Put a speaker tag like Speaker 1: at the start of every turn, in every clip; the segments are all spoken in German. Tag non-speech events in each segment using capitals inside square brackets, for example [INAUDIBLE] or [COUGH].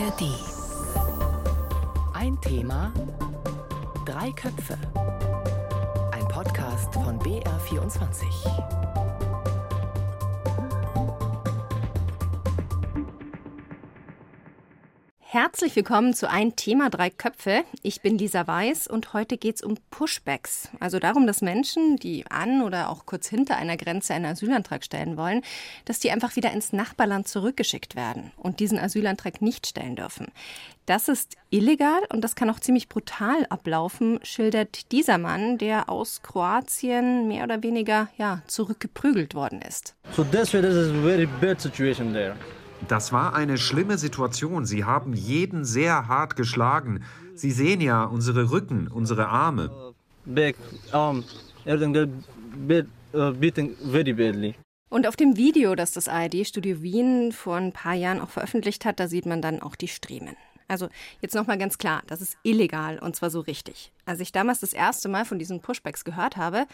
Speaker 1: ARD. Ein Thema, drei Köpfe. Ein Podcast von BR24.
Speaker 2: Herzlich willkommen zu Ein Thema Drei Köpfe. Ich bin Lisa Weiß und heute geht es um Pushbacks. Also darum, dass Menschen, die an oder auch kurz hinter einer Grenze einen Asylantrag stellen wollen, dass die einfach wieder ins Nachbarland zurückgeschickt werden und diesen Asylantrag nicht stellen dürfen. Das ist illegal und das kann auch ziemlich brutal ablaufen, schildert dieser Mann, der aus Kroatien mehr oder weniger ja, zurückgeprügelt worden ist.
Speaker 3: So that's why this is a very bad situation there.
Speaker 4: Das war eine schlimme Situation. Sie haben jeden sehr hart geschlagen. Sie sehen ja unsere Rücken, unsere Arme.
Speaker 3: Back, arm, everything got bit, uh, beaten very badly.
Speaker 2: Und auf dem Video, das das ARD-Studio Wien vor ein paar Jahren auch veröffentlicht hat, da sieht man dann auch die Striemen. Also jetzt nochmal ganz klar, das ist illegal und zwar so richtig. Als ich damals das erste Mal von diesen Pushbacks gehört habe,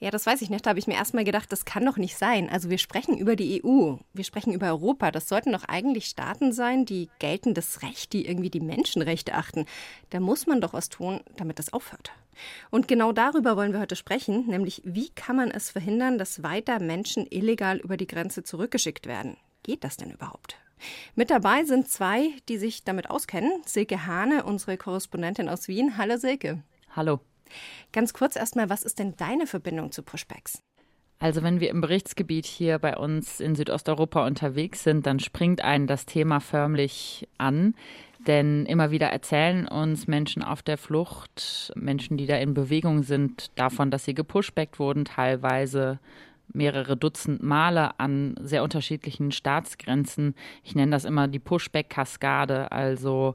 Speaker 2: ja, das weiß ich nicht. Da habe ich mir erstmal gedacht, das kann doch nicht sein. Also wir sprechen über die EU, wir sprechen über Europa. Das sollten doch eigentlich Staaten sein, die geltendes Recht, die irgendwie die Menschenrechte achten. Da muss man doch was tun, damit das aufhört. Und genau darüber wollen wir heute sprechen, nämlich wie kann man es verhindern, dass weiter Menschen illegal über die Grenze zurückgeschickt werden? Geht das denn überhaupt? Mit dabei sind zwei, die sich damit auskennen. Silke Hane, unsere Korrespondentin aus Wien. Hallo Silke.
Speaker 5: Hallo.
Speaker 2: Ganz kurz erstmal, was ist denn deine Verbindung zu Pushbacks?
Speaker 5: Also wenn wir im Berichtsgebiet hier bei uns in Südosteuropa unterwegs sind, dann springt einen das Thema förmlich an. Denn immer wieder erzählen uns Menschen auf der Flucht, Menschen, die da in Bewegung sind, davon, dass sie gepushbackt wurden, teilweise mehrere Dutzend Male an sehr unterschiedlichen Staatsgrenzen. Ich nenne das immer die Pushback-Kaskade, also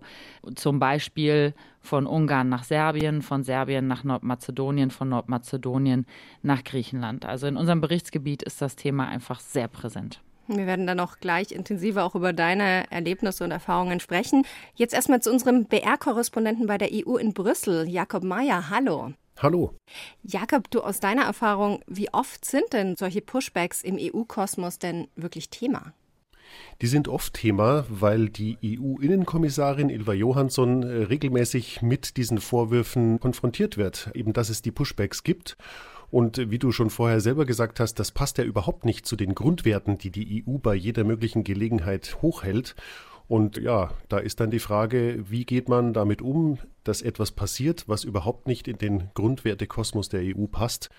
Speaker 5: zum Beispiel von Ungarn nach Serbien, von Serbien nach Nordmazedonien, von Nordmazedonien nach Griechenland. Also in unserem Berichtsgebiet ist das Thema einfach sehr präsent.
Speaker 2: Wir werden dann auch gleich intensiver auch über deine Erlebnisse und Erfahrungen sprechen. Jetzt erstmal zu unserem BR-Korrespondenten bei der EU in Brüssel, Jakob Mayer. Hallo.
Speaker 6: Hallo.
Speaker 2: Jakob, du aus deiner Erfahrung, wie oft sind denn solche Pushbacks im EU-Kosmos denn wirklich Thema?
Speaker 6: Die sind oft Thema, weil die EU-Innenkommissarin Ilva Johansson äh, regelmäßig mit diesen Vorwürfen konfrontiert wird, eben dass es die Pushbacks gibt. Und wie du schon vorher selber gesagt hast, das passt ja überhaupt nicht zu den Grundwerten, die die EU bei jeder möglichen Gelegenheit hochhält. Und ja, da ist dann die Frage, wie geht man damit um, dass etwas passiert, was überhaupt nicht in den Grundwertekosmos der EU passt?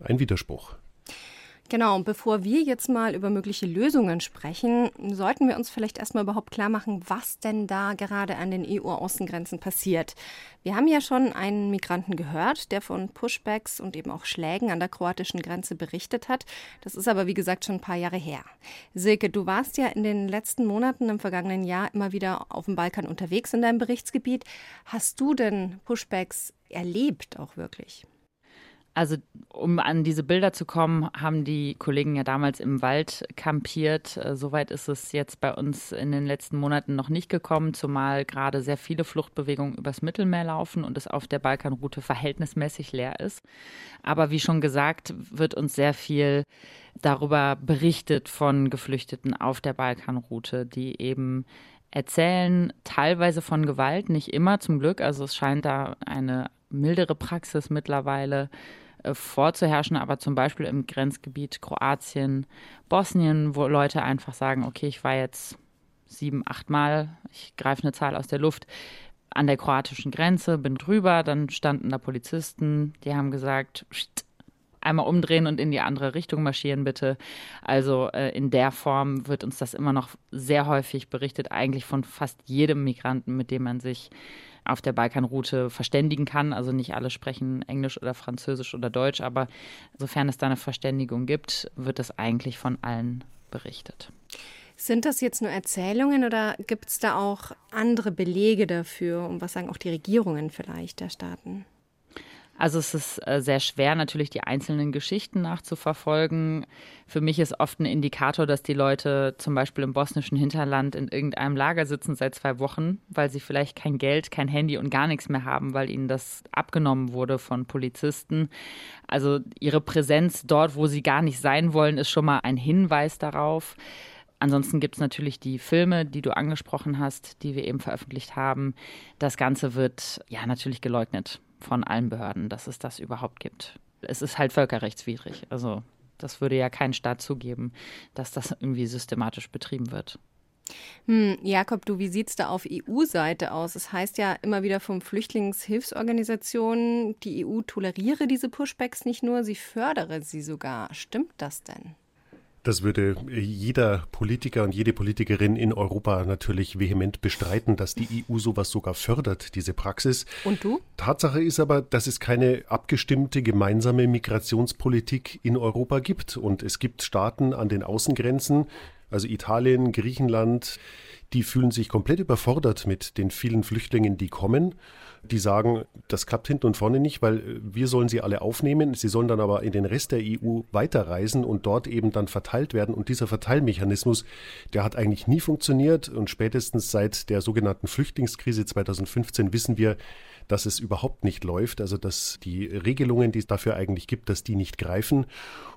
Speaker 6: Ein Widerspruch.
Speaker 2: Genau, und bevor wir jetzt mal über mögliche Lösungen sprechen, sollten wir uns vielleicht erstmal überhaupt klar machen, was denn da gerade an den EU-Außengrenzen passiert. Wir haben ja schon einen Migranten gehört, der von Pushbacks und eben auch Schlägen an der kroatischen Grenze berichtet hat. Das ist aber, wie gesagt, schon ein paar Jahre her. Silke, du warst ja in den letzten Monaten im vergangenen Jahr immer wieder auf dem Balkan unterwegs in deinem Berichtsgebiet. Hast du denn Pushbacks erlebt auch wirklich?
Speaker 5: Also um an diese Bilder zu kommen, haben die Kollegen ja damals im Wald kampiert. Äh, soweit ist es jetzt bei uns in den letzten Monaten noch nicht gekommen, zumal gerade sehr viele Fluchtbewegungen übers Mittelmeer laufen und es auf der Balkanroute verhältnismäßig leer ist. Aber wie schon gesagt, wird uns sehr viel darüber berichtet von Geflüchteten auf der Balkanroute, die eben erzählen teilweise von Gewalt, nicht immer zum Glück. Also es scheint da eine mildere Praxis mittlerweile äh, vorzuherrschen, aber zum Beispiel im Grenzgebiet Kroatien, Bosnien, wo Leute einfach sagen, okay, ich war jetzt sieben, acht Mal, ich greife eine Zahl aus der Luft, an der kroatischen Grenze, bin drüber, dann standen da Polizisten, die haben gesagt, einmal umdrehen und in die andere Richtung marschieren bitte. Also äh, in der Form wird uns das immer noch sehr häufig berichtet, eigentlich von fast jedem Migranten, mit dem man sich auf der Balkanroute verständigen kann. Also nicht alle sprechen Englisch oder Französisch oder Deutsch, aber sofern es da eine Verständigung gibt, wird das eigentlich von allen berichtet.
Speaker 2: Sind das jetzt nur Erzählungen oder gibt es da auch andere Belege dafür? Und was sagen auch die Regierungen vielleicht der Staaten?
Speaker 5: Also es ist äh, sehr schwer, natürlich die einzelnen Geschichten nachzuverfolgen. Für mich ist oft ein Indikator, dass die Leute zum Beispiel im bosnischen Hinterland in irgendeinem Lager sitzen seit zwei Wochen, weil sie vielleicht kein Geld, kein Handy und gar nichts mehr haben, weil ihnen das abgenommen wurde von Polizisten. Also ihre Präsenz dort, wo sie gar nicht sein wollen, ist schon mal ein Hinweis darauf. Ansonsten gibt es natürlich die Filme, die du angesprochen hast, die wir eben veröffentlicht haben. Das Ganze wird ja natürlich geleugnet von allen Behörden, dass es das überhaupt gibt. Es ist halt völkerrechtswidrig. Also das würde ja kein Staat zugeben, dass das irgendwie systematisch betrieben wird.
Speaker 2: Hm, Jakob, du, wie sieht es da auf EU-Seite aus? Es heißt ja immer wieder von Flüchtlingshilfsorganisationen, die EU toleriere diese Pushbacks nicht nur, sie fördere sie sogar. Stimmt das denn?
Speaker 6: Das würde jeder Politiker und jede Politikerin in Europa natürlich vehement bestreiten, dass die EU sowas sogar fördert, diese Praxis.
Speaker 2: Und du?
Speaker 6: Tatsache ist aber, dass es keine abgestimmte gemeinsame Migrationspolitik in Europa gibt. Und es gibt Staaten an den Außengrenzen, also Italien, Griechenland, die fühlen sich komplett überfordert mit den vielen Flüchtlingen, die kommen. Die sagen, das klappt hinten und vorne nicht, weil wir sollen sie alle aufnehmen. Sie sollen dann aber in den Rest der EU weiterreisen und dort eben dann verteilt werden. Und dieser Verteilmechanismus, der hat eigentlich nie funktioniert. Und spätestens seit der sogenannten Flüchtlingskrise 2015 wissen wir, dass es überhaupt nicht läuft, also dass die Regelungen, die es dafür eigentlich gibt, dass die nicht greifen.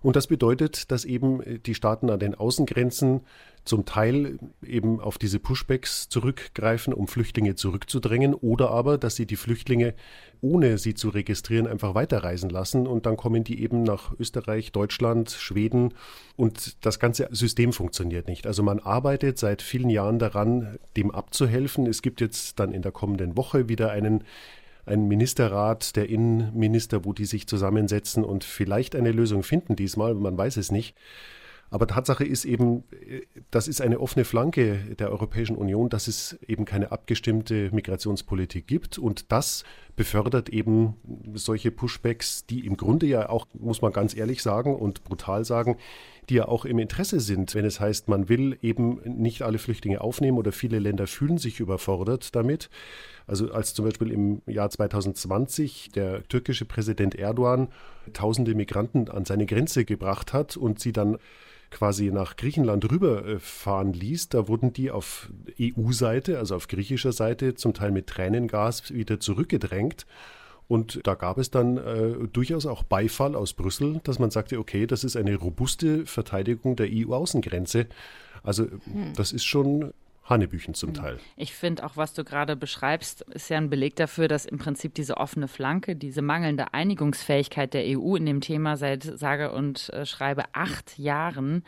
Speaker 6: Und das bedeutet, dass eben die Staaten an den Außengrenzen zum Teil eben auf diese Pushbacks zurückgreifen, um Flüchtlinge zurückzudrängen, oder aber, dass sie die Flüchtlinge, ohne sie zu registrieren, einfach weiterreisen lassen und dann kommen die eben nach Österreich, Deutschland, Schweden und das ganze System funktioniert nicht. Also man arbeitet seit vielen Jahren daran, dem abzuhelfen. Es gibt jetzt dann in der kommenden Woche wieder einen einen Ministerrat der Innenminister, wo die sich zusammensetzen und vielleicht eine Lösung finden diesmal, man weiß es nicht. Aber Tatsache ist eben, das ist eine offene Flanke der Europäischen Union, dass es eben keine abgestimmte Migrationspolitik gibt. Und das befördert eben solche Pushbacks, die im Grunde ja auch, muss man ganz ehrlich sagen und brutal sagen, die ja auch im Interesse sind, wenn es heißt, man will eben nicht alle Flüchtlinge aufnehmen oder viele Länder fühlen sich überfordert damit. Also als zum Beispiel im Jahr 2020 der türkische Präsident Erdogan tausende Migranten an seine Grenze gebracht hat und sie dann quasi nach Griechenland rüberfahren ließ, da wurden die auf EU-Seite, also auf griechischer Seite, zum Teil mit Tränengas wieder zurückgedrängt. Und da gab es dann äh, durchaus auch Beifall aus Brüssel, dass man sagte, okay, das ist eine robuste Verteidigung der EU-Außengrenze. Also hm. das ist schon Hanebüchen zum Teil.
Speaker 5: Ich finde auch, was du gerade beschreibst, ist ja ein Beleg dafür, dass im Prinzip diese offene Flanke, diese mangelnde Einigungsfähigkeit der EU in dem Thema seit sage und äh, schreibe acht Jahren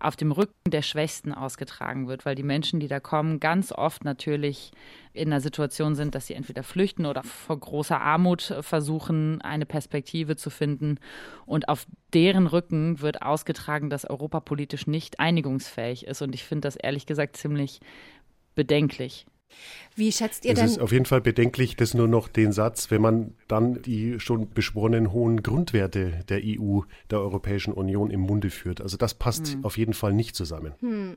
Speaker 5: auf dem Rücken der Schwächsten ausgetragen wird, weil die Menschen, die da kommen, ganz oft natürlich in einer Situation sind, dass sie entweder flüchten oder vor großer Armut versuchen, eine Perspektive zu finden. Und auf deren Rücken wird ausgetragen, dass Europa politisch nicht einigungsfähig ist. Und ich finde das ehrlich gesagt ziemlich bedenklich.
Speaker 2: Wie schätzt ihr denn?
Speaker 6: Es ist auf jeden Fall bedenklich, dass nur noch den Satz, wenn man dann die schon beschworenen hohen Grundwerte der EU, der Europäischen Union im Munde führt. Also das passt hm. auf jeden Fall nicht zusammen. Hm.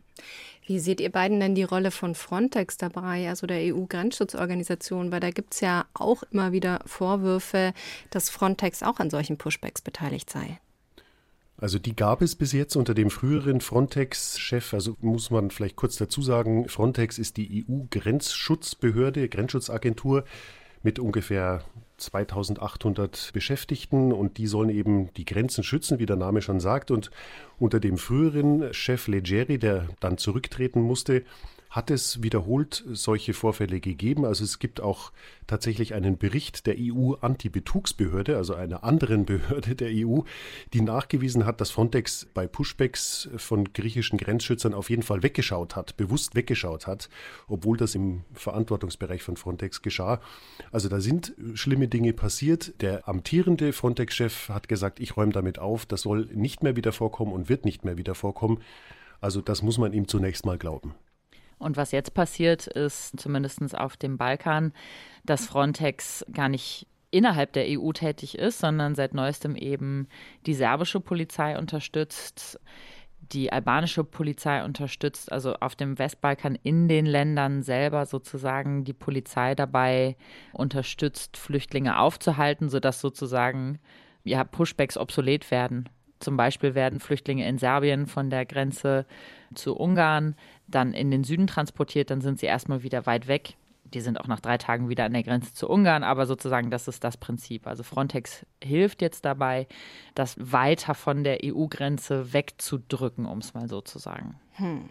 Speaker 2: Wie seht ihr beiden denn die Rolle von Frontex dabei, also der EU-Grenzschutzorganisation? Weil da gibt es ja auch immer wieder Vorwürfe, dass Frontex auch an solchen Pushbacks beteiligt sei.
Speaker 6: Also die gab es bis jetzt unter dem früheren Frontex-Chef. Also muss man vielleicht kurz dazu sagen, Frontex ist die EU-Grenzschutzbehörde, Grenzschutzagentur mit ungefähr 2800 Beschäftigten und die sollen eben die Grenzen schützen, wie der Name schon sagt. Und unter dem früheren Chef Leggeri, der dann zurücktreten musste, hat es wiederholt solche Vorfälle gegeben. Also es gibt auch tatsächlich einen Bericht der EU-Anti-Betrugsbehörde, also einer anderen [LAUGHS] Behörde der EU, die nachgewiesen hat, dass Frontex bei Pushbacks von griechischen Grenzschützern auf jeden Fall weggeschaut hat, bewusst weggeschaut hat, obwohl das im Verantwortungsbereich von Frontex geschah. Also da sind schlimme Dinge passiert. Der amtierende Frontex-Chef hat gesagt, ich räume damit auf, das soll nicht mehr wieder vorkommen und wird nicht mehr wieder vorkommen. Also das muss man ihm zunächst mal glauben.
Speaker 5: Und was jetzt passiert, ist zumindest auf dem Balkan, dass Frontex gar nicht innerhalb der EU tätig ist, sondern seit neuestem eben die serbische Polizei unterstützt, die albanische Polizei unterstützt, also auf dem Westbalkan in den Ländern selber sozusagen die Polizei dabei unterstützt, Flüchtlinge aufzuhalten, sodass sozusagen ja, Pushbacks obsolet werden. Zum Beispiel werden Flüchtlinge in Serbien von der Grenze zu Ungarn dann in den Süden transportiert, dann sind sie erstmal wieder weit weg. Die sind auch nach drei Tagen wieder an der Grenze zu Ungarn, aber sozusagen das ist das Prinzip. Also Frontex hilft jetzt dabei, das weiter von der EU-Grenze wegzudrücken, um es mal so zu sagen.
Speaker 2: Hm.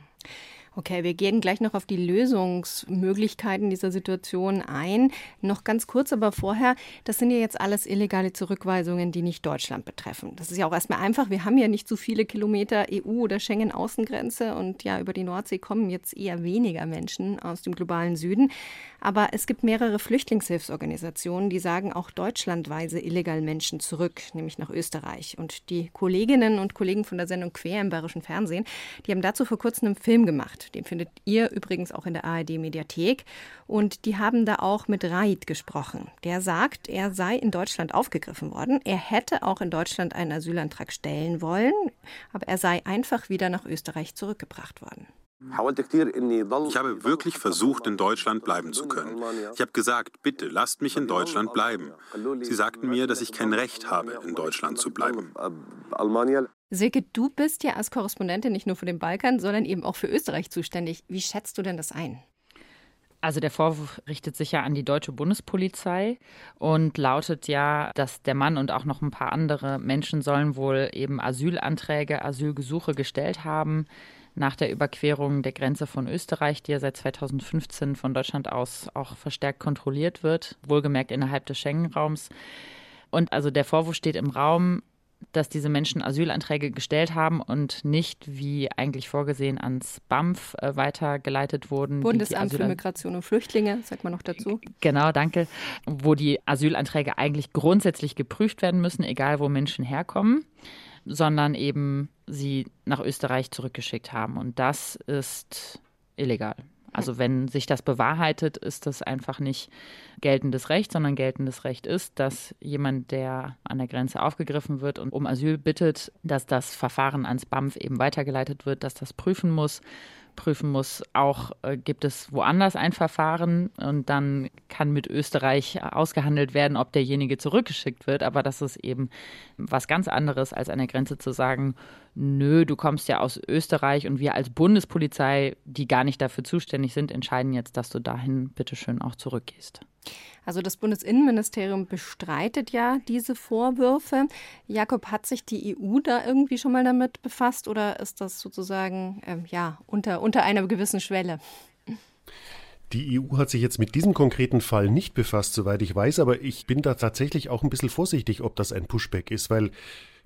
Speaker 2: Okay, wir gehen gleich noch auf die Lösungsmöglichkeiten dieser Situation ein. Noch ganz kurz, aber vorher, das sind ja jetzt alles illegale Zurückweisungen, die nicht Deutschland betreffen. Das ist ja auch erstmal einfach. Wir haben ja nicht so viele Kilometer EU- oder Schengen-Außengrenze und ja, über die Nordsee kommen jetzt eher weniger Menschen aus dem globalen Süden. Aber es gibt mehrere Flüchtlingshilfsorganisationen, die sagen auch deutschlandweise illegal Menschen zurück, nämlich nach Österreich. Und die Kolleginnen und Kollegen von der Sendung Quer im Bayerischen Fernsehen, die haben dazu vor kurzem einen Film gemacht. Den findet ihr übrigens auch in der ARD-Mediathek. Und die haben da auch mit Raid gesprochen. Der sagt, er sei in Deutschland aufgegriffen worden. Er hätte auch in Deutschland einen Asylantrag stellen wollen, aber er sei einfach wieder nach Österreich zurückgebracht worden.
Speaker 7: Ich habe wirklich versucht, in Deutschland bleiben zu können. Ich habe gesagt, bitte lasst mich in Deutschland bleiben. Sie sagten mir, dass ich kein Recht habe, in Deutschland zu bleiben.
Speaker 2: Silke, du bist ja als Korrespondentin nicht nur für den Balkan, sondern eben auch für Österreich zuständig. Wie schätzt du denn das ein?
Speaker 5: Also der Vorwurf richtet sich ja an die deutsche Bundespolizei und lautet ja, dass der Mann und auch noch ein paar andere Menschen sollen wohl eben Asylanträge, Asylgesuche gestellt haben nach der Überquerung der Grenze von Österreich, die ja seit 2015 von Deutschland aus auch verstärkt kontrolliert wird, wohlgemerkt innerhalb des Schengen-Raums. Und also der Vorwurf steht im Raum, dass diese Menschen Asylanträge gestellt haben und nicht, wie eigentlich vorgesehen, ans BAMF äh, weitergeleitet wurden.
Speaker 2: Bundesamt für Migration und Flüchtlinge, sagt man noch dazu.
Speaker 5: Genau, danke. Wo die Asylanträge eigentlich grundsätzlich geprüft werden müssen, egal wo Menschen herkommen sondern eben sie nach Österreich zurückgeschickt haben. Und das ist illegal. Also wenn sich das bewahrheitet, ist das einfach nicht geltendes Recht, sondern geltendes Recht ist, dass jemand, der an der Grenze aufgegriffen wird und um Asyl bittet, dass das Verfahren ans BAMF eben weitergeleitet wird, dass das prüfen muss prüfen muss, auch äh, gibt es woanders ein Verfahren und dann kann mit Österreich ausgehandelt werden, ob derjenige zurückgeschickt wird. Aber das ist eben was ganz anderes, als an der Grenze zu sagen, nö, du kommst ja aus Österreich und wir als Bundespolizei, die gar nicht dafür zuständig sind, entscheiden jetzt, dass du dahin bitteschön auch zurückgehst.
Speaker 2: Also das Bundesinnenministerium bestreitet ja diese Vorwürfe. Jakob, hat sich die EU da irgendwie schon mal damit befasst oder ist das sozusagen ähm, ja, unter, unter einer gewissen Schwelle?
Speaker 6: Die EU hat sich jetzt mit diesem konkreten Fall nicht befasst, soweit ich weiß, aber ich bin da tatsächlich auch ein bisschen vorsichtig, ob das ein Pushback ist, weil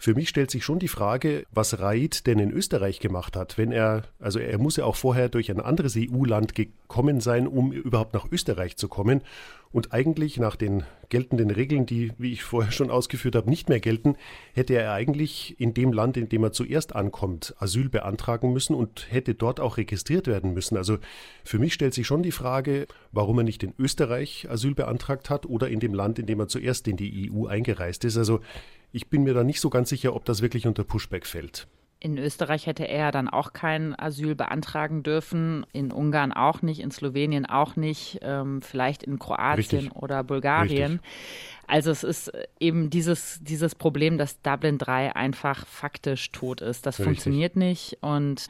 Speaker 6: für mich stellt sich schon die Frage, was Reit denn in Österreich gemacht hat, wenn er, also er muss ja auch vorher durch ein anderes EU-Land gekommen sein, um überhaupt nach Österreich zu kommen. Und eigentlich nach den geltenden Regeln, die, wie ich vorher schon ausgeführt habe, nicht mehr gelten, hätte er eigentlich in dem Land, in dem er zuerst ankommt, Asyl beantragen müssen und hätte dort auch registriert werden müssen. Also für mich stellt sich schon die Frage, warum er nicht in Österreich Asyl beantragt hat oder in dem Land, in dem er zuerst in die EU eingereist ist. Also ich bin mir da nicht so ganz sicher, ob das wirklich unter Pushback fällt.
Speaker 5: In Österreich hätte er dann auch kein Asyl beantragen dürfen, in Ungarn auch nicht, in Slowenien auch nicht, ähm, vielleicht in Kroatien Richtig. oder Bulgarien. Richtig. Also es ist eben dieses, dieses Problem, dass Dublin 3 einfach faktisch tot ist. Das Richtig. funktioniert nicht und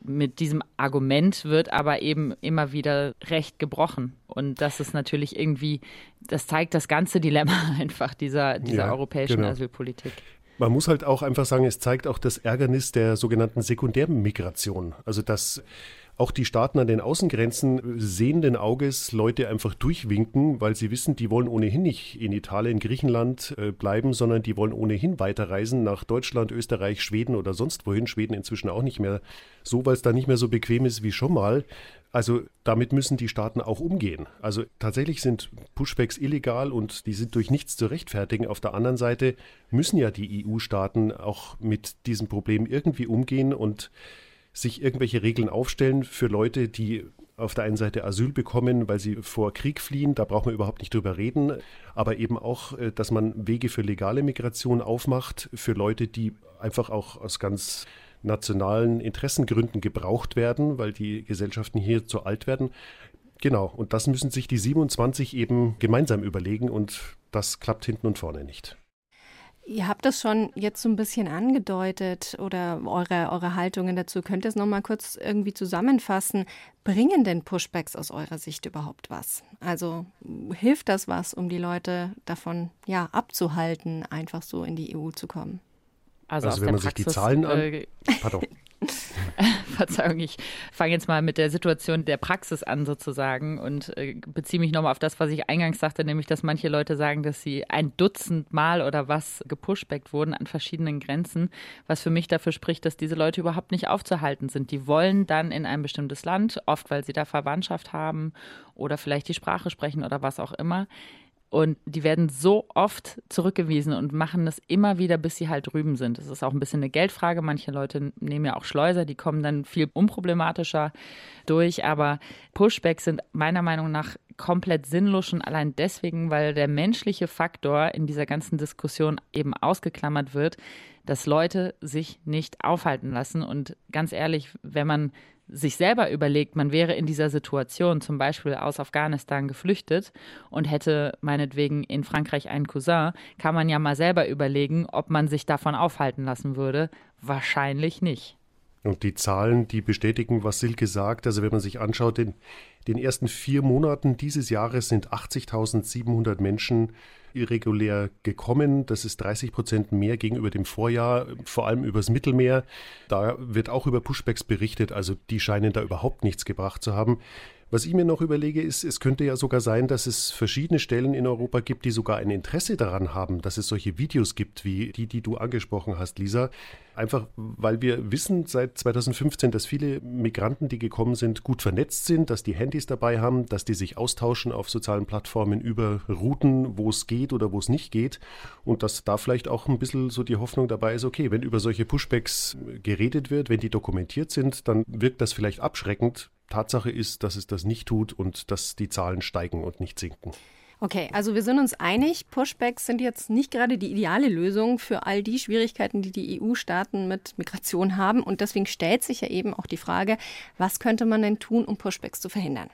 Speaker 5: mit diesem Argument wird aber eben immer wieder Recht gebrochen. Und das ist natürlich irgendwie, das zeigt das ganze Dilemma [LAUGHS] einfach dieser, dieser ja, europäischen genau. Asylpolitik.
Speaker 6: Man muss halt auch einfach sagen, es zeigt auch das Ärgernis der sogenannten Sekundärmigration. Also dass auch die Staaten an den Außengrenzen sehenden Auges Leute einfach durchwinken, weil sie wissen, die wollen ohnehin nicht in Italien, Griechenland äh, bleiben, sondern die wollen ohnehin weiterreisen nach Deutschland, Österreich, Schweden oder sonst wohin. Schweden inzwischen auch nicht mehr so, weil es da nicht mehr so bequem ist wie schon mal. Also damit müssen die Staaten auch umgehen. Also tatsächlich sind Pushbacks illegal und die sind durch nichts zu rechtfertigen. Auf der anderen Seite müssen ja die EU-Staaten auch mit diesem Problem irgendwie umgehen und sich irgendwelche Regeln aufstellen für Leute, die auf der einen Seite Asyl bekommen, weil sie vor Krieg fliehen, da braucht man überhaupt nicht drüber reden, aber eben auch, äh, dass man Wege für legale Migration aufmacht, für Leute, die einfach auch aus ganz nationalen Interessengründen gebraucht werden, weil die Gesellschaften hier zu alt werden. Genau, und das müssen sich die 27 eben gemeinsam überlegen und das klappt hinten und vorne nicht.
Speaker 2: Ihr habt das schon jetzt so ein bisschen angedeutet oder eure, eure Haltungen dazu. Könnt ihr es nochmal kurz irgendwie zusammenfassen? Bringen denn Pushbacks aus eurer Sicht überhaupt was? Also hilft das was, um die Leute davon ja, abzuhalten, einfach so in die EU zu kommen?
Speaker 6: Also, also wenn man Praxis, sich die Zahlen an. Äh, pardon. [LAUGHS] [LAUGHS]
Speaker 5: Verzeihung, ich fange jetzt mal mit der Situation der Praxis an sozusagen und äh, beziehe mich nochmal auf das, was ich eingangs sagte, nämlich, dass manche Leute sagen, dass sie ein Dutzend Mal oder was gepushbackt wurden an verschiedenen Grenzen, was für mich dafür spricht, dass diese Leute überhaupt nicht aufzuhalten sind. Die wollen dann in ein bestimmtes Land, oft weil sie da Verwandtschaft haben oder vielleicht die Sprache sprechen oder was auch immer. Und die werden so oft zurückgewiesen und machen das immer wieder, bis sie halt drüben sind. Das ist auch ein bisschen eine Geldfrage. Manche Leute nehmen ja auch Schleuser, die kommen dann viel unproblematischer durch. Aber Pushbacks sind meiner Meinung nach komplett sinnlos schon allein deswegen, weil der menschliche Faktor in dieser ganzen Diskussion eben ausgeklammert wird, dass Leute sich nicht aufhalten lassen. Und ganz ehrlich, wenn man sich selber überlegt, man wäre in dieser Situation zum Beispiel aus Afghanistan geflüchtet und hätte meinetwegen in Frankreich einen Cousin, kann man ja mal selber überlegen, ob man sich davon aufhalten lassen würde. Wahrscheinlich nicht.
Speaker 6: Und die Zahlen, die bestätigen, was Silke sagt. Also wenn man sich anschaut, in den ersten vier Monaten dieses Jahres sind 80.700 Menschen irregulär gekommen. Das ist 30 Prozent mehr gegenüber dem Vorjahr, vor allem übers Mittelmeer. Da wird auch über Pushbacks berichtet, also die scheinen da überhaupt nichts gebracht zu haben. Was ich mir noch überlege, ist, es könnte ja sogar sein, dass es verschiedene Stellen in Europa gibt, die sogar ein Interesse daran haben, dass es solche Videos gibt, wie die, die du angesprochen hast, Lisa. Einfach, weil wir wissen seit 2015, dass viele Migranten, die gekommen sind, gut vernetzt sind, dass die Handys dabei haben, dass die sich austauschen auf sozialen Plattformen über Routen, wo es geht oder wo es nicht geht. Und dass da vielleicht auch ein bisschen so die Hoffnung dabei ist, okay, wenn über solche Pushbacks geredet wird, wenn die dokumentiert sind, dann wirkt das vielleicht abschreckend Tatsache ist, dass es das nicht tut und dass die Zahlen steigen und nicht sinken.
Speaker 2: Okay, also wir sind uns einig, Pushbacks sind jetzt nicht gerade die ideale Lösung für all die Schwierigkeiten, die die EU-Staaten mit Migration haben. Und deswegen stellt sich ja eben auch die Frage, was könnte man denn tun, um Pushbacks zu verhindern?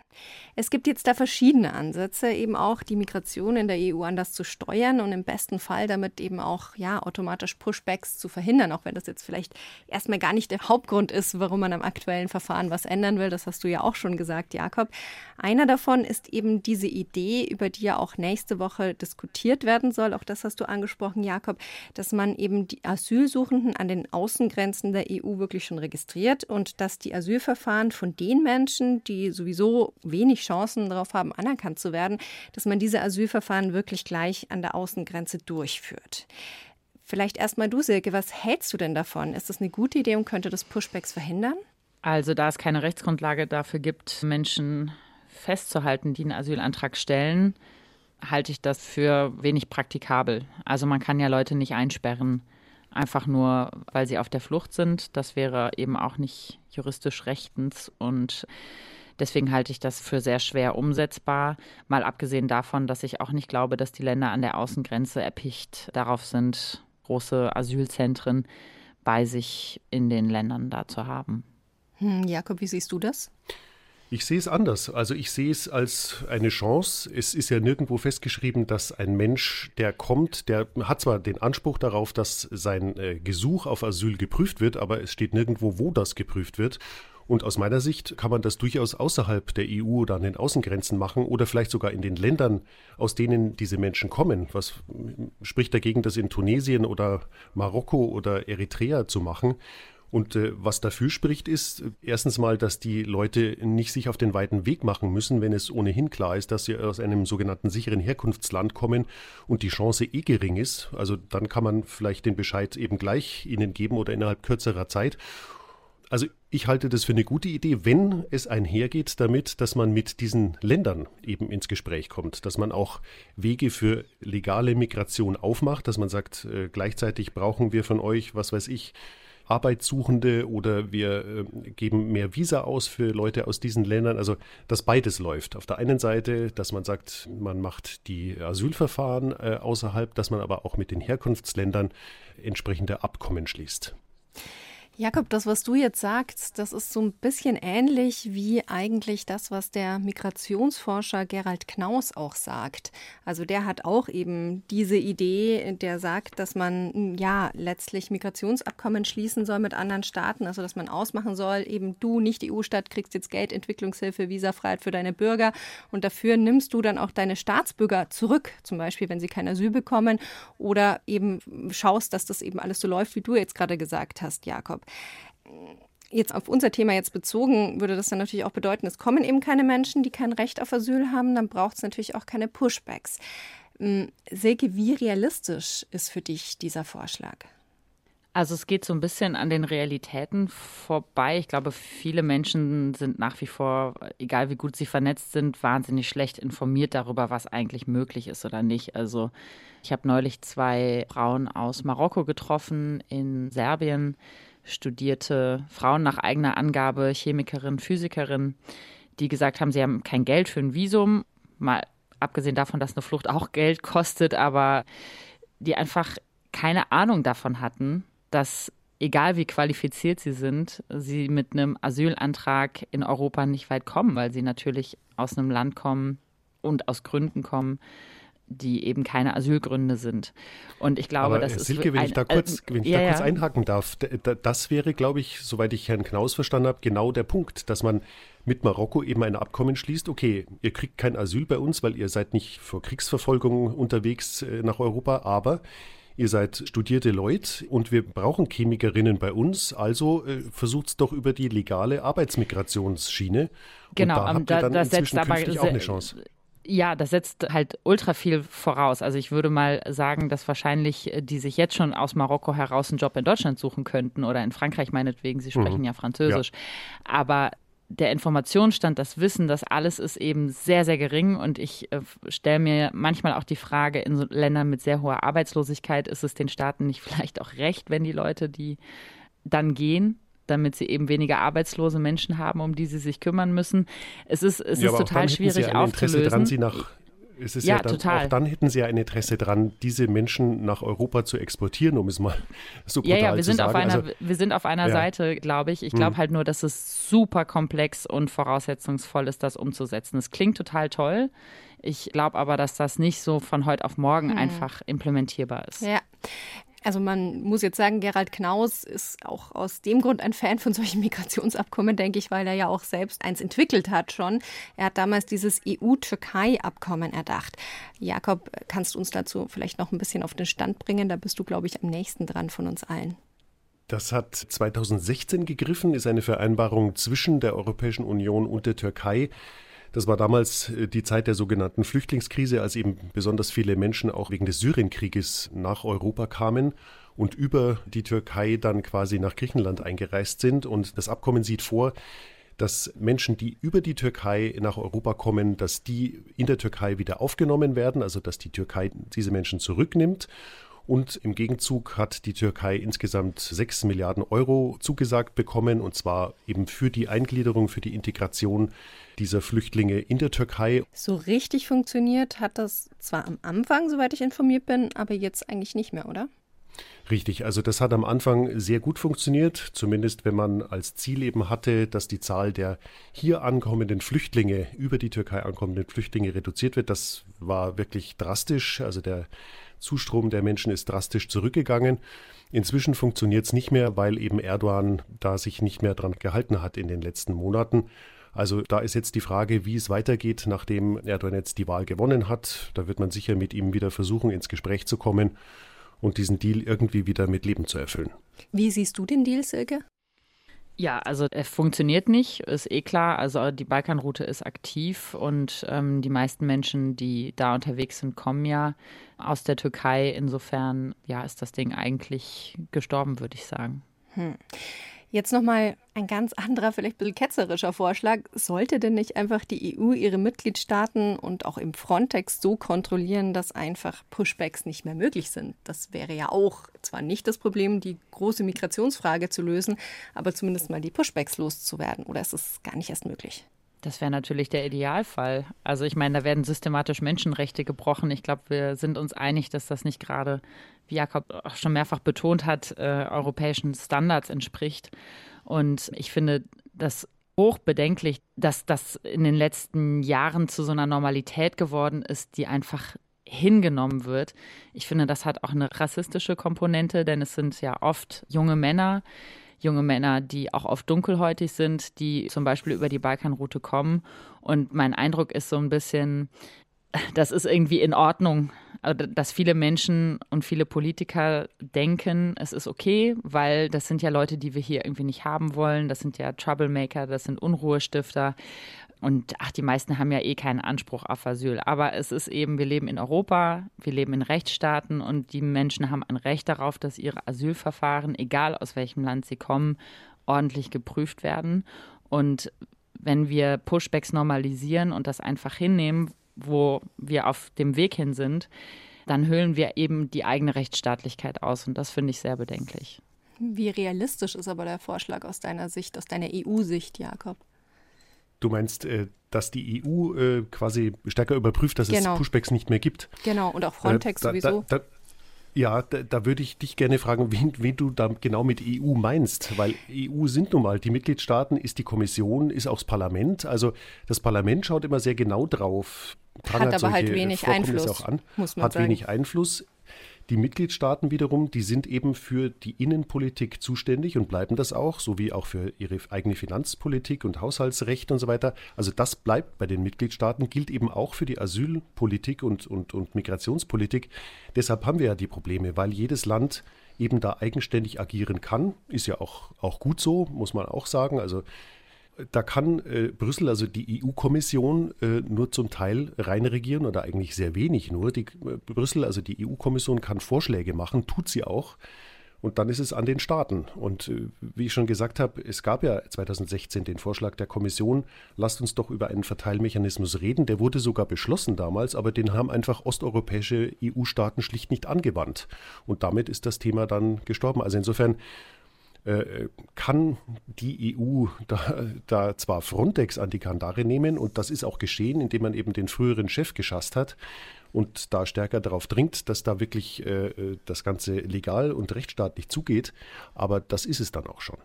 Speaker 2: Es gibt jetzt da verschiedene Ansätze, eben auch die Migration in der EU anders zu steuern und im besten Fall damit eben auch ja automatisch Pushbacks zu verhindern, auch wenn das jetzt vielleicht erstmal gar nicht der Hauptgrund ist, warum man am aktuellen Verfahren was ändern will. Das hast du ja auch schon gesagt, Jakob. Einer davon ist eben diese Idee, über die auch nächste Woche diskutiert werden soll. Auch das hast du angesprochen, Jakob, dass man eben die Asylsuchenden an den Außengrenzen der EU wirklich schon registriert und dass die Asylverfahren von den Menschen, die sowieso wenig Chancen darauf haben, anerkannt zu werden, dass man diese Asylverfahren wirklich gleich an der Außengrenze durchführt. Vielleicht erstmal du, Silke, was hältst du denn davon? Ist das eine gute Idee und könnte das Pushbacks verhindern?
Speaker 5: Also, da es keine Rechtsgrundlage dafür gibt, Menschen festzuhalten, die einen Asylantrag stellen, halte ich das für wenig praktikabel. Also man kann ja Leute nicht einsperren, einfach nur, weil sie auf der Flucht sind. Das wäre eben auch nicht juristisch rechtens und Deswegen halte ich das für sehr schwer umsetzbar. Mal abgesehen davon, dass ich auch nicht glaube, dass die Länder an der Außengrenze erpicht darauf sind, große Asylzentren bei sich in den Ländern da zu haben.
Speaker 2: Hm, Jakob, wie siehst du das?
Speaker 6: Ich sehe es anders. Also ich sehe es als eine Chance. Es ist ja nirgendwo festgeschrieben, dass ein Mensch, der kommt, der hat zwar den Anspruch darauf, dass sein äh, Gesuch auf Asyl geprüft wird, aber es steht nirgendwo, wo das geprüft wird. Und aus meiner Sicht kann man das durchaus außerhalb der EU oder an den Außengrenzen machen oder vielleicht sogar in den Ländern, aus denen diese Menschen kommen. Was spricht dagegen, das in Tunesien oder Marokko oder Eritrea zu machen? Und äh, was dafür spricht, ist erstens mal, dass die Leute nicht sich auf den weiten Weg machen müssen, wenn es ohnehin klar ist, dass sie aus einem sogenannten sicheren Herkunftsland kommen und die Chance eh gering ist. Also dann kann man vielleicht den Bescheid eben gleich ihnen geben oder innerhalb kürzerer Zeit. Also ich halte das für eine gute Idee, wenn es einhergeht damit, dass man mit diesen Ländern eben ins Gespräch kommt, dass man auch Wege für legale Migration aufmacht, dass man sagt, äh, gleichzeitig brauchen wir von euch, was weiß ich, Arbeitssuchende oder wir äh, geben mehr Visa aus für Leute aus diesen Ländern. Also, dass beides läuft. Auf der einen Seite, dass man sagt, man macht die Asylverfahren äh, außerhalb, dass man aber auch mit den Herkunftsländern entsprechende Abkommen schließt.
Speaker 2: Jakob, das, was du jetzt sagst, das ist so ein bisschen ähnlich wie eigentlich das, was der Migrationsforscher Gerald Knaus auch sagt. Also der hat auch eben diese Idee, der sagt, dass man ja letztlich Migrationsabkommen schließen soll mit anderen Staaten, also dass man ausmachen soll, eben du, nicht die EU-Staat, kriegst jetzt Geld, Entwicklungshilfe, Visafreiheit für deine Bürger und dafür nimmst du dann auch deine Staatsbürger zurück, zum Beispiel, wenn sie kein Asyl bekommen oder eben schaust, dass das eben alles so läuft, wie du jetzt gerade gesagt hast, Jakob. Jetzt auf unser Thema jetzt bezogen, würde das dann natürlich auch bedeuten, es kommen eben keine Menschen, die kein Recht auf Asyl haben, dann braucht es natürlich auch keine Pushbacks. Hm, Silke, wie realistisch ist für dich dieser Vorschlag?
Speaker 5: Also es geht so ein bisschen an den Realitäten vorbei. Ich glaube, viele Menschen sind nach wie vor, egal wie gut sie vernetzt sind, wahnsinnig schlecht informiert darüber, was eigentlich möglich ist oder nicht. Also ich habe neulich zwei Frauen aus Marokko getroffen in Serbien, studierte Frauen nach eigener Angabe, Chemikerin, Physikerin, die gesagt haben, sie haben kein Geld für ein Visum, mal abgesehen davon, dass eine Flucht auch Geld kostet, aber die einfach keine Ahnung davon hatten, dass egal wie qualifiziert sie sind, sie mit einem Asylantrag in Europa nicht weit kommen, weil sie natürlich aus einem Land kommen und aus Gründen kommen, die eben keine Asylgründe sind. Und ich glaube,
Speaker 6: Aber,
Speaker 5: das
Speaker 6: Silke,
Speaker 5: ist.
Speaker 6: wenn
Speaker 5: ein,
Speaker 6: ich da kurz, wenn ich
Speaker 5: ja,
Speaker 6: da kurz
Speaker 5: ja.
Speaker 6: einhaken darf, das wäre, glaube ich, soweit ich Herrn Knaus verstanden habe, genau der Punkt, dass man mit Marokko eben ein Abkommen schließt. Okay, ihr kriegt kein Asyl bei uns, weil ihr seid nicht vor Kriegsverfolgung unterwegs äh, nach Europa, aber ihr seid studierte Leute und wir brauchen Chemikerinnen bei uns, also äh, versucht es doch über die legale Arbeitsmigrationsschiene.
Speaker 5: Genau,
Speaker 6: und da
Speaker 5: ähm,
Speaker 6: habt ihr
Speaker 5: da-
Speaker 6: dann
Speaker 5: das setzt
Speaker 6: inzwischen
Speaker 5: aber
Speaker 6: auch eine Chance.
Speaker 5: Ja, das setzt halt ultra viel voraus. Also ich würde mal sagen, dass wahrscheinlich äh, die sich jetzt schon aus Marokko heraus einen Job in Deutschland suchen könnten oder in Frankreich meinetwegen, sie sprechen
Speaker 6: Mhm.
Speaker 5: ja Französisch. Aber der Informationsstand, das Wissen, das alles ist eben sehr, sehr gering. Und ich äh, stelle mir manchmal auch die Frage, in so Ländern mit sehr hoher Arbeitslosigkeit ist es den Staaten nicht [LAUGHS] vielleicht auch recht, wenn die Leute, die dann gehen, damit sie eben weniger arbeitslose Menschen haben, um die sie sich kümmern müssen. Es ist, es
Speaker 6: Ja,
Speaker 5: ist total schwierig
Speaker 6: Sie ein Interesse
Speaker 5: aufzulösen.
Speaker 6: dran, sie nach es ist ja,
Speaker 5: Ja,
Speaker 6: dann,
Speaker 5: total.
Speaker 6: auch dann hätten sie ja ein Interesse dran, diese Menschen nach Europa zu exportieren, um es mal [LAUGHS] so brutal
Speaker 5: Ja, ja, wir
Speaker 6: zu
Speaker 5: sind,
Speaker 6: sagen.
Speaker 5: auf einer,
Speaker 6: also,
Speaker 5: wir sind auf einer
Speaker 6: ja.
Speaker 5: Seite, glaube ich. Ich glaube
Speaker 6: Hm.
Speaker 5: halt nur, dass es super komplex und voraussetzungsvoll ist, das umzusetzen. Es klingt total toll. Ich glaube aber, dass das nicht so von heute auf morgen
Speaker 2: Hm.
Speaker 5: einfach implementierbar ist.
Speaker 2: Ja. Also man muss jetzt sagen, Gerald Knaus ist auch aus dem Grund ein Fan von solchen [LAUGHS] Migrationsabkommen, denke ich, weil er ja auch selbst eins entwickelt hat schon. Er hat damals dieses EU-Türkei-Abkommen erdacht. Jakob, kannst du uns dazu vielleicht noch ein bisschen auf den Stand bringen? Da bist du, glaube ich, am nächsten dran von uns allen.
Speaker 6: Das hat 2016 gegriffen, ist eine Vereinbarung zwischen der Europäischen Union und der Türkei. Das war damals äh, die Zeit der sogenannten Flüchtlingskrise, als eben besonders viele Menschen auch wegen des Syrienkrieges nach Europa kamen und über die Türkei dann quasi nach Griechenland eingereist sind. Und das Abkommen sieht vor, dass Menschen, die über die Türkei nach Europa kommen, dass die in der Türkei wieder aufgenommen werden, also dass die Türkei diese Menschen zurücknimmt. Und im Gegenzug hat die Türkei insgesamt 6 Milliarden Euro zugesagt bekommen, und zwar eben für die Eingliederung, für die Integration dieser Flüchtlinge in der Türkei.
Speaker 2: So richtig funktioniert hat das zwar am Anfang, soweit ich informiert bin, aber jetzt eigentlich nicht mehr, oder?
Speaker 6: Richtig, also das hat am Anfang sehr gut funktioniert, zumindest wenn man als Ziel eben hatte, dass die Zahl der hier ankommenden Flüchtlinge, über die Türkei ankommenden Flüchtlinge reduziert wird. Das war wirklich drastisch, also der Zustrom der Menschen ist drastisch zurückgegangen. Inzwischen funktioniert es nicht mehr, weil eben Erdogan da sich nicht mehr dran gehalten hat in den letzten Monaten. Also da ist jetzt die Frage, wie es weitergeht, nachdem Erdogan jetzt die Wahl gewonnen hat. Da wird man sicher mit ihm wieder versuchen, ins Gespräch zu kommen und diesen Deal irgendwie wieder mit Leben zu erfüllen.
Speaker 2: Wie siehst du den Deal, Silke?
Speaker 5: Ja, also er funktioniert nicht, ist eh klar. Also die Balkanroute ist aktiv und ähm, die meisten Menschen, die da unterwegs sind, kommen ja aus der Türkei. Insofern, ja, ist das Ding eigentlich gestorben, würde ich sagen.
Speaker 2: Hm. Jetzt nochmal ein ganz anderer, vielleicht ein bisschen ketzerischer Vorschlag. Sollte denn nicht einfach die EU ihre Mitgliedstaaten und auch im Frontex so kontrollieren, dass einfach Pushbacks nicht mehr möglich sind? Das wäre ja auch zwar nicht das Problem, die große Migrationsfrage zu lösen, aber zumindest mal die Pushbacks loszuwerden. Oder ist es gar nicht erst möglich?
Speaker 5: Das wäre natürlich der Idealfall. Also ich meine, da werden systematisch Menschenrechte gebrochen. Ich glaube, wir sind uns einig, dass das nicht gerade, wie Jakob auch schon mehrfach betont hat, äh, europäischen Standards entspricht. Und ich finde das hochbedenklich, dass das in den letzten Jahren zu so einer Normalität geworden ist, die einfach hingenommen wird. Ich finde, das hat auch eine rassistische Komponente, denn es sind ja oft junge Männer, junge Männer, die auch oft dunkelhäutig sind, die zum Beispiel über die Balkanroute kommen. Und mein Eindruck ist so ein bisschen, das ist irgendwie in Ordnung, also, dass viele Menschen und viele Politiker denken, es ist okay, weil das sind ja Leute, die wir hier irgendwie nicht haben wollen. Das sind ja Troublemaker, das sind Unruhestifter. Und ach, die meisten haben ja eh keinen Anspruch auf Asyl. Aber es ist eben, wir leben in Europa, wir leben in Rechtsstaaten und die Menschen haben ein Recht darauf, dass ihre Asylverfahren, egal aus welchem Land sie kommen, ordentlich geprüft werden. Und wenn wir Pushbacks normalisieren und das einfach hinnehmen, wo wir auf dem Weg hin sind, dann höhlen wir eben die eigene Rechtsstaatlichkeit aus. Und das finde ich sehr bedenklich.
Speaker 2: Wie realistisch ist aber der Vorschlag aus deiner Sicht, aus deiner EU-Sicht, Jakob?
Speaker 6: Du meinst, äh, dass die EU äh, quasi stärker überprüft, dass genau. es Pushbacks nicht mehr gibt?
Speaker 2: Genau, und auch Frontex äh, da, sowieso. Da, da,
Speaker 6: ja, da, da, würde ich dich gerne fragen, wen, wen, du da genau mit EU meinst, weil EU sind nun mal die Mitgliedstaaten, ist die Kommission, ist auch das Parlament. Also das Parlament schaut immer sehr genau drauf.
Speaker 2: Hat aber halt wenig Einfluss.
Speaker 6: Auch an, hat sagen. wenig Einfluss. Die Mitgliedstaaten wiederum, die sind eben für die Innenpolitik zuständig und bleiben das auch, sowie auch für ihre eigene Finanzpolitik und Haushaltsrecht und so weiter. Also das bleibt bei den Mitgliedstaaten, gilt eben auch für die Asylpolitik und, und, und Migrationspolitik. Deshalb haben wir ja die Probleme, weil jedes Land eben da eigenständig agieren kann. Ist ja auch, auch gut so, muss man auch sagen. Also da kann äh, Brüssel, also die EU-Kommission, äh, nur zum Teil rein regieren oder eigentlich sehr wenig nur. Die, äh, Brüssel, also die EU-Kommission, kann Vorschläge machen, tut sie auch. Und dann ist es an den Staaten. Und äh, wie ich schon gesagt habe, es gab ja 2016 den Vorschlag der Kommission, lasst uns doch über einen Verteilmechanismus reden. Der wurde sogar beschlossen damals, aber den haben einfach osteuropäische EU-Staaten schlicht nicht angewandt. Und damit ist das Thema dann gestorben. Also insofern äh, kann die EU da, da, zwar Frontex an die Kandare nehmen und das ist auch geschehen, indem man eben den früheren Chef geschasst hat und da stärker darauf dringt, dass da wirklich äh, das Ganze legal und rechtsstaatlich zugeht, aber das ist es dann auch schon.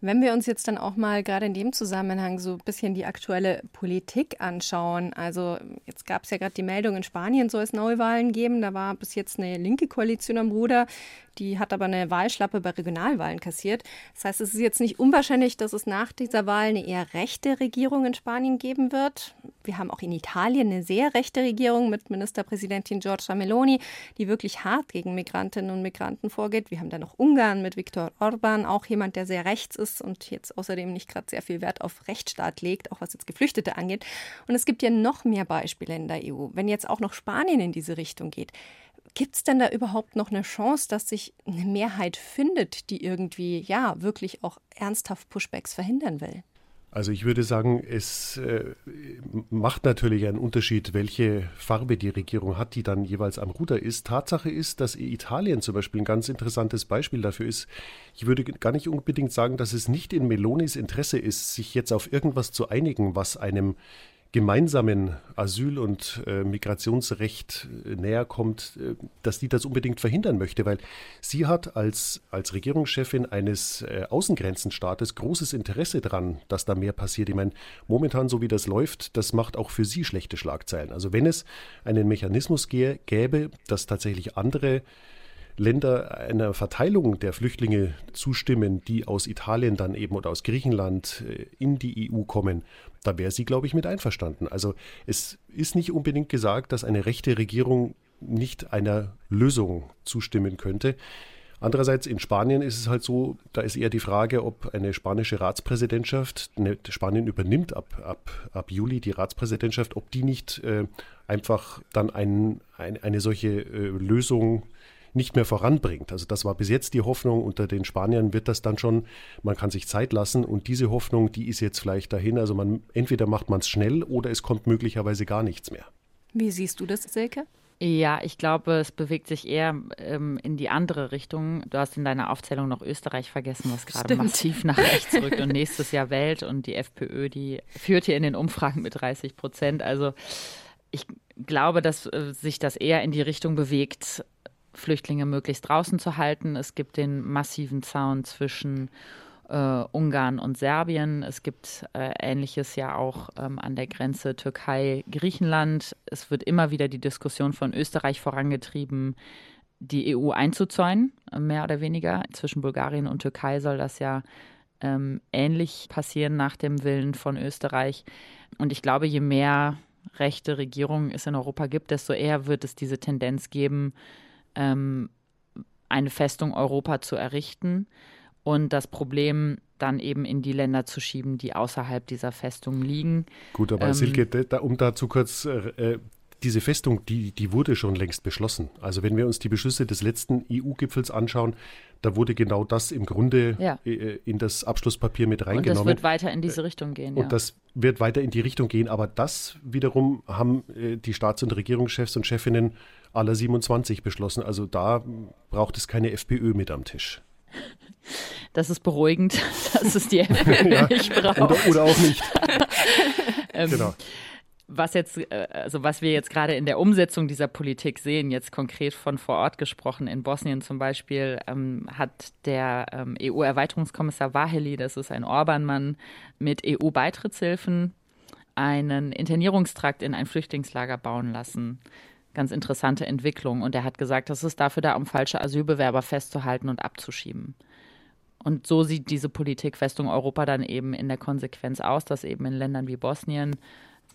Speaker 2: Wenn wir uns jetzt dann auch mal gerade in dem Zusammenhang so ein bisschen die aktuelle Politik anschauen, also jetzt gab es ja gerade die Meldung, in Spanien soll es Neuwahlen geben, da war bis jetzt eine linke Koalition am Ruder, die hat aber eine Wahlschlappe bei Regionalwahlen kassiert. Das heißt, es ist jetzt nicht unwahrscheinlich, dass es nach dieser Wahl eine eher rechte Regierung in Spanien geben wird. Wir haben auch in Italien eine sehr rechte Regierung mit Ministerpräsidentin Giorgia Meloni, die wirklich hart gegen Migrantinnen und Migranten vorgeht. Wir haben dann noch Ungarn mit Viktor Orban, auch jemand, der sehr rechts ist und jetzt außerdem nicht gerade sehr viel Wert auf Rechtsstaat legt, auch was jetzt Geflüchtete angeht. Und es gibt ja noch mehr Beispiele in der EU. Wenn jetzt auch noch Spanien in diese Richtung geht, Gibt es denn da überhaupt noch eine Chance, dass sich eine Mehrheit findet, die irgendwie ja wirklich auch ernsthaft Pushbacks verhindern will?
Speaker 6: Also ich würde sagen, es äh, macht natürlich einen Unterschied, welche Farbe die Regierung hat, die dann jeweils am Ruder ist. Tatsache ist, dass Italien zum Beispiel ein ganz interessantes Beispiel dafür ist. Ich würde gar nicht unbedingt sagen, dass es nicht in Melonis Interesse ist, sich jetzt auf irgendwas zu einigen, was einem gemeinsamen Asyl- und äh, Migrationsrecht äh, näher kommt, äh, dass die das unbedingt verhindern möchte, weil sie hat als, als Regierungschefin eines äh, Außengrenzenstaates großes Interesse daran, dass da mehr passiert. Ich meine, momentan, so wie das läuft, das macht auch für sie schlechte Schlagzeilen. Also wenn es einen Mechanismus gäbe, dass tatsächlich andere Länder einer Verteilung der Flüchtlinge zustimmen, die aus Italien dann eben oder aus Griechenland in die EU kommen, da wäre sie, glaube ich, mit einverstanden. Also es ist nicht unbedingt gesagt, dass eine rechte Regierung nicht einer Lösung zustimmen könnte. Andererseits in Spanien ist es halt so, da ist eher die Frage, ob eine spanische Ratspräsidentschaft, ne, Spanien übernimmt ab, ab, ab Juli die Ratspräsidentschaft, ob die nicht äh, einfach dann ein, ein, eine solche äh, Lösung nicht mehr voranbringt. Also das war bis jetzt die Hoffnung. Unter den Spaniern wird das dann schon, man kann sich Zeit lassen und diese Hoffnung, die ist jetzt vielleicht dahin. Also man entweder macht man es schnell oder es kommt möglicherweise gar nichts mehr.
Speaker 2: Wie siehst du das, Silke?
Speaker 5: Ja, ich glaube, es bewegt sich eher ähm, in die andere Richtung. Du hast in deiner Aufzählung noch Österreich vergessen, was gerade massiv nach rechts rückt und nächstes Jahr wählt. Und die FPÖ, die führt hier in den Umfragen mit 30 Prozent. Also ich glaube, dass äh, sich das eher in die Richtung bewegt, Flüchtlinge möglichst draußen zu halten. Es gibt den massiven Zaun zwischen äh, Ungarn und Serbien. Es gibt äh, Ähnliches ja auch ähm, an der Grenze Türkei-Griechenland. Es wird immer wieder die Diskussion von Österreich vorangetrieben, die EU einzuzäunen, mehr oder weniger. Zwischen Bulgarien und Türkei soll das ja ähm, ähnlich passieren nach dem Willen von Österreich. Und ich glaube, je mehr rechte Regierungen es in Europa gibt, desto eher wird es diese Tendenz geben, ähm, eine Festung Europa zu errichten und das Problem dann eben in die Länder zu schieben, die außerhalb dieser Festung liegen.
Speaker 6: Gut, aber ähm, Silke, da, um dazu kurz äh, diese Festung, die, die wurde schon längst beschlossen. Also wenn wir uns die Beschlüsse des letzten EU-Gipfels anschauen, da wurde genau das im Grunde ja. Äh, in das Abschlusspapier mit reingenommen. Und das
Speaker 5: wird weiter in diese Richtung gehen.
Speaker 6: Und ja. das wird weiter in die Richtung gehen. Aber das wiederum haben äh, die Staats- und Regierungschefs und Chefinnen aller 27 beschlossen. Also da braucht es keine FPÖ mit am Tisch.
Speaker 5: Das ist beruhigend, [LAUGHS] dass es die [LAUGHS] FPÖ ja, nicht braucht.
Speaker 6: Oder, oder auch nicht. [LAUGHS]
Speaker 5: ähm, genau was jetzt, äh, also was wir jetzt gerade in der Umsetzung dieser Politik sehen, jetzt konkret von vor Ort gesprochen, in Bosnien zum Beispiel, ähm, hat der ähm, EU-Erweiterungskommissar Waheli, das ist ein Orban-Mann, mit EU-Beitrittshilfen einen Internierungstrakt in ein Flüchtlingslager bauen lassen. Ganz interessante Entwicklung. Und er hat gesagt, das ist dafür da, um falsche Asylbewerber festzuhalten und abzuschieben. Und so sieht diese Politik Festung Europa dann eben in der Konsequenz aus, dass eben in Ländern wie Bosnien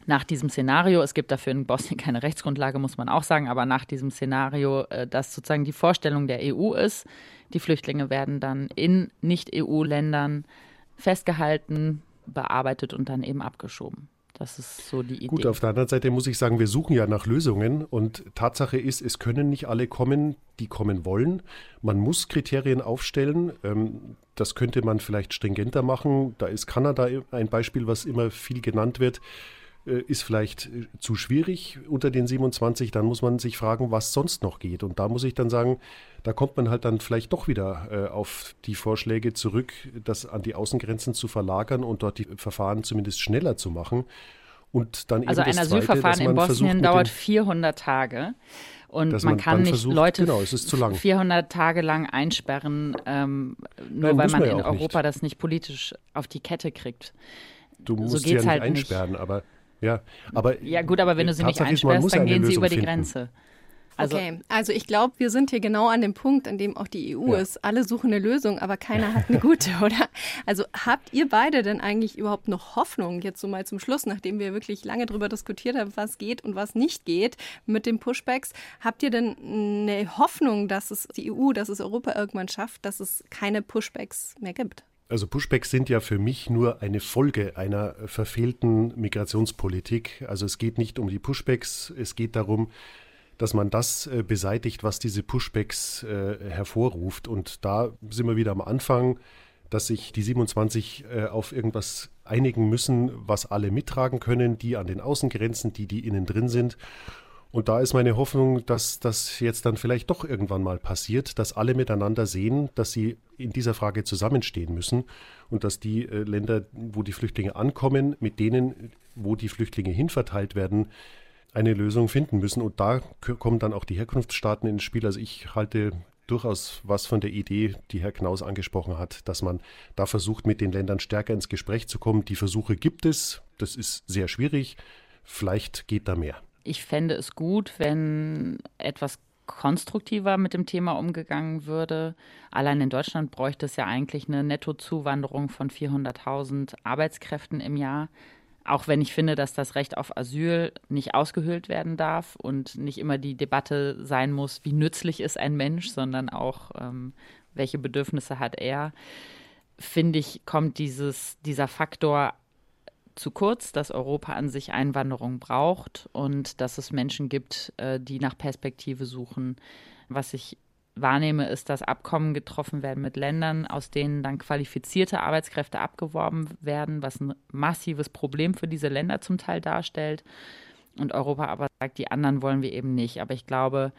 Speaker 5: nach diesem Szenario, es gibt dafür in Bosnien keine Rechtsgrundlage, muss man auch sagen, aber nach diesem Szenario, äh, dass sozusagen die Vorstellung der EU ist, die Flüchtlinge werden dann in Nicht-EU-Ländern festgehalten, bearbeitet und dann eben abgeschoben. Das ist so die Idee.
Speaker 6: Gut, auf der anderen Seite muss ich sagen, wir suchen ja nach Lösungen und Tatsache ist, es können nicht alle kommen, die kommen wollen. Man muss Kriterien aufstellen. Ähm, das könnte man vielleicht stringenter machen. Da ist Kanada ein Beispiel, was immer viel genannt wird. Äh, ist vielleicht äh, zu schwierig unter den 27, dann muss man sich fragen, was sonst noch geht. Und da muss ich dann sagen, da kommt man halt dann vielleicht doch wieder äh, auf die Vorschläge zurück, das an die Außengrenzen zu verlagern und dort die Verfahren zumindest schneller zu machen. Und dann
Speaker 5: also ein Asylverfahren Zweite, in Bosnien dauert 400 Tage. Und man, man, kann nicht versucht, Leute
Speaker 6: genau,
Speaker 5: 400 Tage lang einsperren, ähm, nur Nein, weil man, man ja in Europa nicht. das nicht politisch auf die Kette kriegt.
Speaker 6: Du musst so sie ja nicht halt einsperren, nicht. aber ja, aber
Speaker 5: ja gut, aber wenn du sie nicht einsperrst, dann gehen sie über die finden. Grenze.
Speaker 2: Also, okay, also ich glaube, wir sind hier genau an dem Punkt, an dem auch die EU ja. ist. Alle suchen eine Lösung, aber keiner [LAUGHS] hat eine gute, oder? Also habt ihr beide denn eigentlich überhaupt noch Hoffnung, jetzt so mal zum Schluss, nachdem wir wirklich lange darüber diskutiert haben, was geht und was nicht geht mit den Pushbacks, habt ihr denn eine Hoffnung, dass es die EU, dass es Europa irgendwann schafft, dass es keine Pushbacks mehr gibt?
Speaker 6: Also Pushbacks sind ja für mich nur eine Folge einer verfehlten Migrationspolitik. Also es geht nicht um die Pushbacks, es geht darum, dass man das äh, beseitigt, was diese Pushbacks äh, hervorruft. Und da sind wir wieder am Anfang, dass sich die 27 äh, auf irgendwas einigen müssen, was alle mittragen können, die an den Außengrenzen, die, die innen drin sind. Und da ist meine Hoffnung, dass das jetzt dann vielleicht doch irgendwann mal passiert, dass alle miteinander sehen, dass sie in dieser Frage zusammenstehen müssen und dass die äh, Länder, wo die Flüchtlinge ankommen, mit denen, wo die Flüchtlinge hinverteilt werden, eine Lösung finden müssen. Und da kommen dann auch die Herkunftsstaaten ins Spiel. Also ich halte durchaus was von der Idee, die Herr Knaus angesprochen hat, dass man da versucht, mit den Ländern stärker ins Gespräch zu kommen. Die Versuche gibt es. Das ist sehr schwierig. Vielleicht geht da mehr
Speaker 5: ich fände es gut, wenn etwas konstruktiver mit dem Thema umgegangen würde. Allein in Deutschland bräuchte es ja eigentlich eine Nettozuwanderung von 400.000 Arbeitskräften im Jahr. Auch wenn ich finde, dass das Recht auf Asyl nicht ausgehöhlt werden darf und nicht immer die Debatte sein muss, wie nützlich ist ein Mensch, sondern auch, ähm, welche Bedürfnisse hat er, finde ich, kommt dieses, dieser Faktor zu kurz, dass Europa an sich Einwanderung braucht und dass es Menschen gibt, äh, die nach Perspektive suchen. Was ich wahrnehme, ist, dass Abkommen getroffen werden mit Ländern, aus denen dann qualifizierte Arbeitskräfte abgeworben werden, was ein massives Problem für diese Länder zum Teil darstellt. Und Europa aber sagt, die anderen wollen wir eben nicht. Aber ich glaube,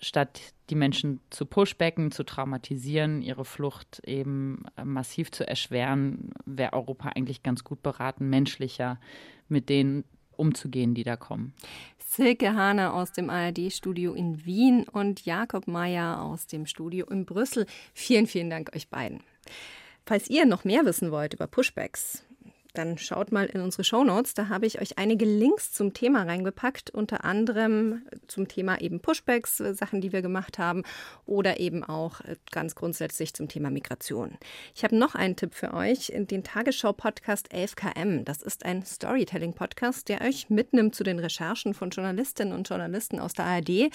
Speaker 5: statt die Menschen zu pushbacken, zu traumatisieren, ihre Flucht eben äh, massiv zu erschweren, wäre Europa eigentlich ganz gut beraten, menschlicher mit denen umzugehen, die da kommen.
Speaker 2: Silke Hahner aus dem ARD-Studio in Wien und Jakob Mayer aus dem Studio in Brüssel. Vielen, vielen Dank euch beiden. Falls ihr noch mehr wissen wollt über Pushbacks, dann schaut mal in unsere Shownotes. Da habe ich euch einige Links zum Thema reingepackt, unter anderem zum Thema eben Pushbacks, äh, Sachen, die wir gemacht haben, oder eben auch äh, ganz grundsätzlich zum Thema Migration. Ich habe noch einen Tipp für euch, den Tagesschau-Podcast 11KM. Das ist ein Storytelling-Podcast, der euch mitnimmt zu den Recherchen von Journalistinnen und Journalisten aus der ARD.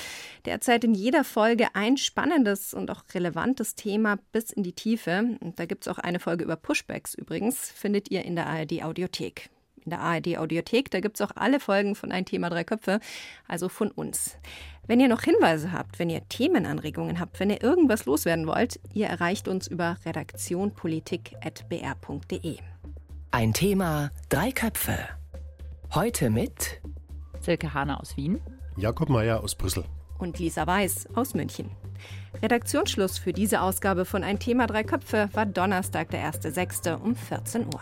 Speaker 2: Derzeit in jeder Folge ein spannendes und auch relevantes Thema bis in die Tiefe. Und da gibt es auch eine Folge über Pushbacks übrigens, findet ihr in der ARD Audiothek. In der ARD Audiothek, da gibt es auch alle Folgen von Ein Thema Drei Köpfe, also von uns. Wenn ihr noch Hinweise habt, wenn ihr Themenanregungen habt, wenn ihr irgendwas loswerden wollt, ihr erreicht uns über redaktionpolitik.br.de.
Speaker 1: Ein Thema, drei Köpfe. Heute mit
Speaker 5: Silke Hane aus Wien,
Speaker 6: Jakob Mayer aus Brüssel
Speaker 2: und Lisa Weiß aus München. Redaktionsschluss für diese Ausgabe von Ein Thema Drei Köpfe war Donnerstag, der 1.6. um 14 Uhr.